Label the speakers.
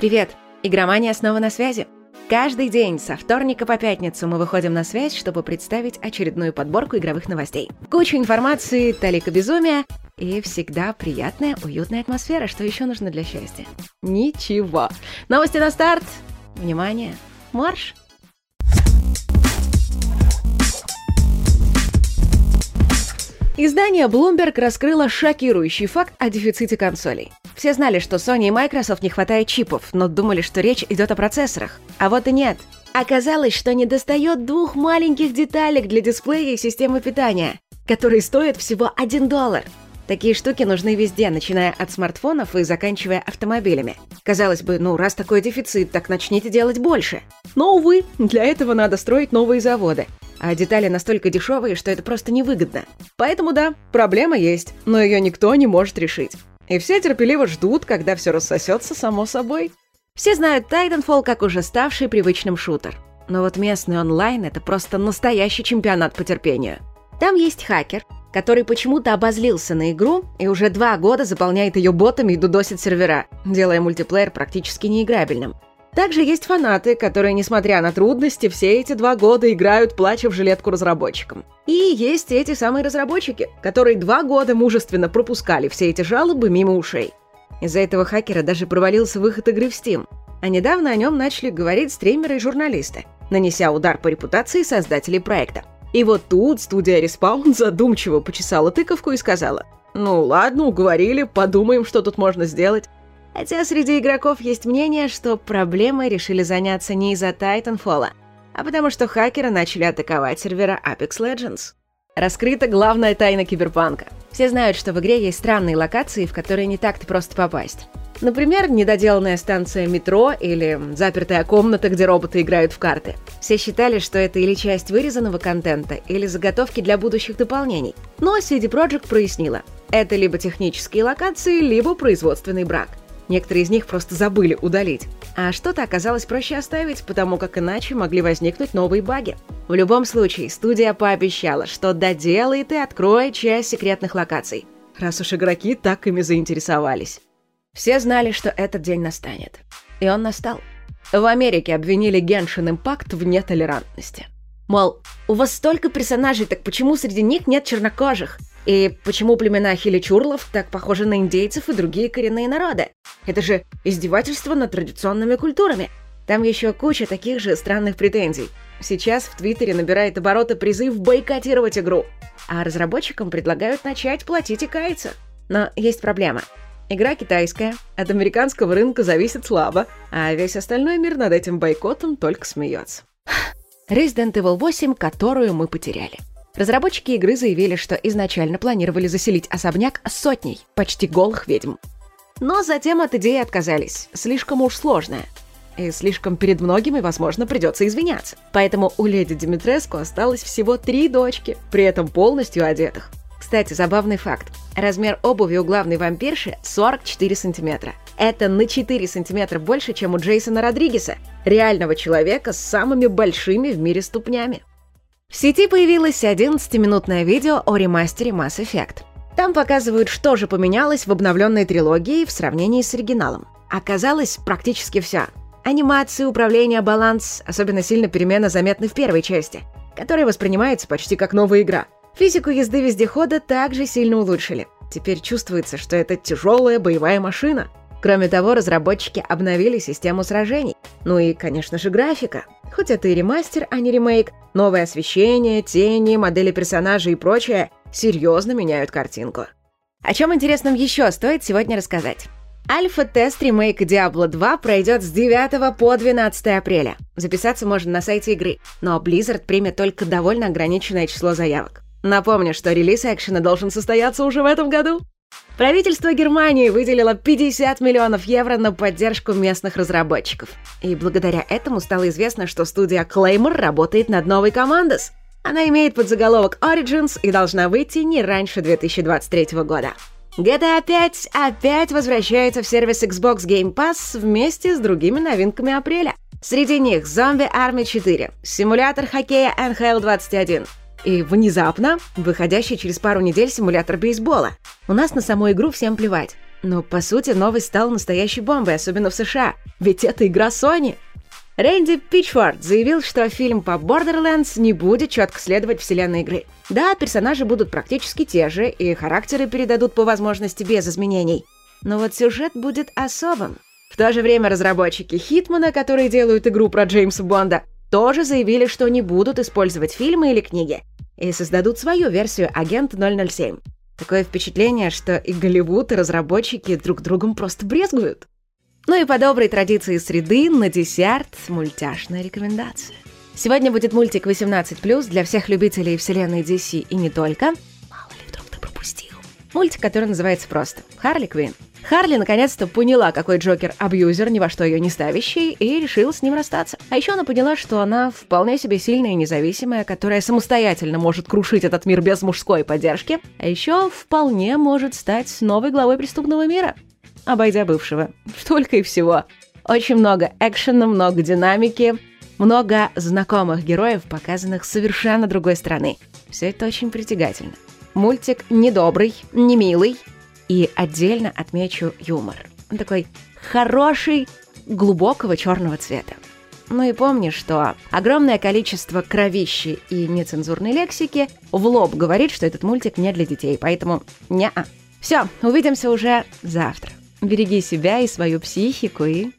Speaker 1: Привет! Игромания снова на связи. Каждый день со вторника по пятницу мы выходим на связь, чтобы представить очередную подборку игровых новостей. Куча информации, талика безумия и всегда приятная, уютная атмосфера. Что еще нужно для счастья? Ничего. Новости на старт. Внимание. Марш! Издание Bloomberg раскрыло шокирующий факт о дефиците консолей. Все знали, что Sony и Microsoft не хватает чипов, но думали, что речь идет о процессорах. А вот и нет. Оказалось, что недостает двух маленьких деталек для дисплея и системы питания, которые стоят всего 1 доллар. Такие штуки нужны везде, начиная от смартфонов и заканчивая автомобилями. Казалось бы, ну раз такой дефицит, так начните делать больше. Но, увы, для этого надо строить новые заводы а детали настолько дешевые, что это просто невыгодно. Поэтому да, проблема есть, но ее никто не может решить. И все терпеливо ждут, когда все рассосется само собой. Все знают Titanfall как уже ставший привычным шутер. Но вот местный онлайн — это просто настоящий чемпионат по терпению. Там есть хакер, который почему-то обозлился на игру и уже два года заполняет ее ботами и дудосит сервера, делая мультиплеер практически неиграбельным. Также есть фанаты, которые, несмотря на трудности, все эти два года играют, плача в жилетку разработчикам. И есть эти самые разработчики, которые два года мужественно пропускали все эти жалобы мимо ушей. Из-за этого хакера даже провалился выход игры в Steam. А недавно о нем начали говорить стримеры и журналисты, нанеся удар по репутации создателей проекта. И вот тут студия Respawn задумчиво почесала тыковку и сказала, «Ну ладно, уговорили, подумаем, что тут можно сделать. Хотя среди игроков есть мнение, что проблемой решили заняться не из-за Titanfall, а потому что хакеры начали атаковать сервера Apex Legends. Раскрыта главная тайна киберпанка. Все знают, что в игре есть странные локации, в которые не так-то просто попасть. Например, недоделанная станция метро или запертая комната, где роботы играют в карты. Все считали, что это или часть вырезанного контента, или заготовки для будущих дополнений. Но CD Projekt прояснила. Это либо технические локации, либо производственный брак. Некоторые из них просто забыли удалить. А что-то оказалось проще оставить, потому как иначе могли возникнуть новые баги. В любом случае, студия пообещала, что доделает и откроет часть секретных локаций, раз уж игроки так ими заинтересовались. Все знали, что этот день настанет. И он настал. В Америке обвинили Genshin Impact в нетолерантности. Мол, у вас столько персонажей, так почему среди них нет чернокожих? И почему племена хиличурлов так похожи на индейцев и другие коренные народы? Это же издевательство над традиционными культурами. Там еще куча таких же странных претензий. Сейчас в Твиттере набирает обороты призыв бойкотировать игру, а разработчикам предлагают начать платить и каяться. Но есть проблема. Игра китайская, от американского рынка зависит слабо, а весь остальной мир над этим бойкотом только смеется. Resident Evil 8, которую мы потеряли. Разработчики игры заявили, что изначально планировали заселить особняк сотней почти голых ведьм. Но затем от идеи отказались. Слишком уж сложная. И слишком перед многими, возможно, придется извиняться. Поэтому у леди Димитреску осталось всего три дочки, при этом полностью одетых. Кстати, забавный факт. Размер обуви у главной вампирши 44 сантиметра. Это на 4 сантиметра больше, чем у Джейсона Родригеса, реального человека с самыми большими в мире ступнями. В сети появилось 11-минутное видео о ремастере Mass Effect. Там показывают, что же поменялось в обновленной трилогии в сравнении с оригиналом. Оказалось практически все. Анимация, управление, баланс, особенно сильно перемена заметны в первой части, которая воспринимается почти как новая игра. Физику езды вездехода также сильно улучшили. Теперь чувствуется, что это тяжелая боевая машина. Кроме того, разработчики обновили систему сражений. Ну и, конечно же, графика. Хоть это и ремастер, а не ремейк, новое освещение, тени, модели персонажей и прочее серьезно меняют картинку. О чем интересном еще стоит сегодня рассказать? Альфа-тест ремейка Diablo 2 пройдет с 9 по 12 апреля. Записаться можно на сайте игры, но Blizzard примет только довольно ограниченное число заявок. Напомню, что релиз экшена должен состояться уже в этом году. Правительство Германии выделило 50 миллионов евро на поддержку местных разработчиков. И благодаря этому стало известно, что студия Claymore работает над новой Commandos. Она имеет подзаголовок Origins и должна выйти не раньше 2023 года. GTA 5 опять возвращается в сервис Xbox Game Pass вместе с другими новинками апреля. Среди них Zombie Army 4, симулятор хоккея NHL 21, и внезапно выходящий через пару недель симулятор бейсбола. У нас на саму игру всем плевать. Но, по сути, новость стала настоящей бомбой, особенно в США. Ведь это игра Sony. Рэнди Питчфорд заявил, что фильм по Borderlands не будет четко следовать вселенной игры. Да, персонажи будут практически те же, и характеры передадут по возможности без изменений. Но вот сюжет будет особым. В то же время разработчики Хитмана, которые делают игру про Джеймса Бонда, тоже заявили, что не будут использовать фильмы или книги и создадут свою версию «Агент 007». Такое впечатление, что и Голливуд, и разработчики друг другом просто брезгуют. Ну и по доброй традиции среды на десерт мультяшная рекомендация. Сегодня будет мультик 18+, для всех любителей вселенной DC и не только. Мало ли вдруг ты пропустил. Мультик, который называется просто «Харли Квинн». Харли наконец-то поняла, какой Джокер абьюзер, ни во что ее не ставящий, и решила с ним расстаться. А еще она поняла, что она вполне себе сильная и независимая, которая самостоятельно может крушить этот мир без мужской поддержки, а еще вполне может стать новой главой преступного мира, обойдя бывшего. Только и всего. Очень много экшена, много динамики, много знакомых героев, показанных совершенно другой стороны. Все это очень притягательно. Мультик недобрый, не милый, и отдельно отмечу юмор. Он такой хороший, глубокого черного цвета. Ну и помни, что огромное количество кровищи и нецензурной лексики в лоб говорит, что этот мультик не для детей, поэтому не -а. Все, увидимся уже завтра. Береги себя и свою психику и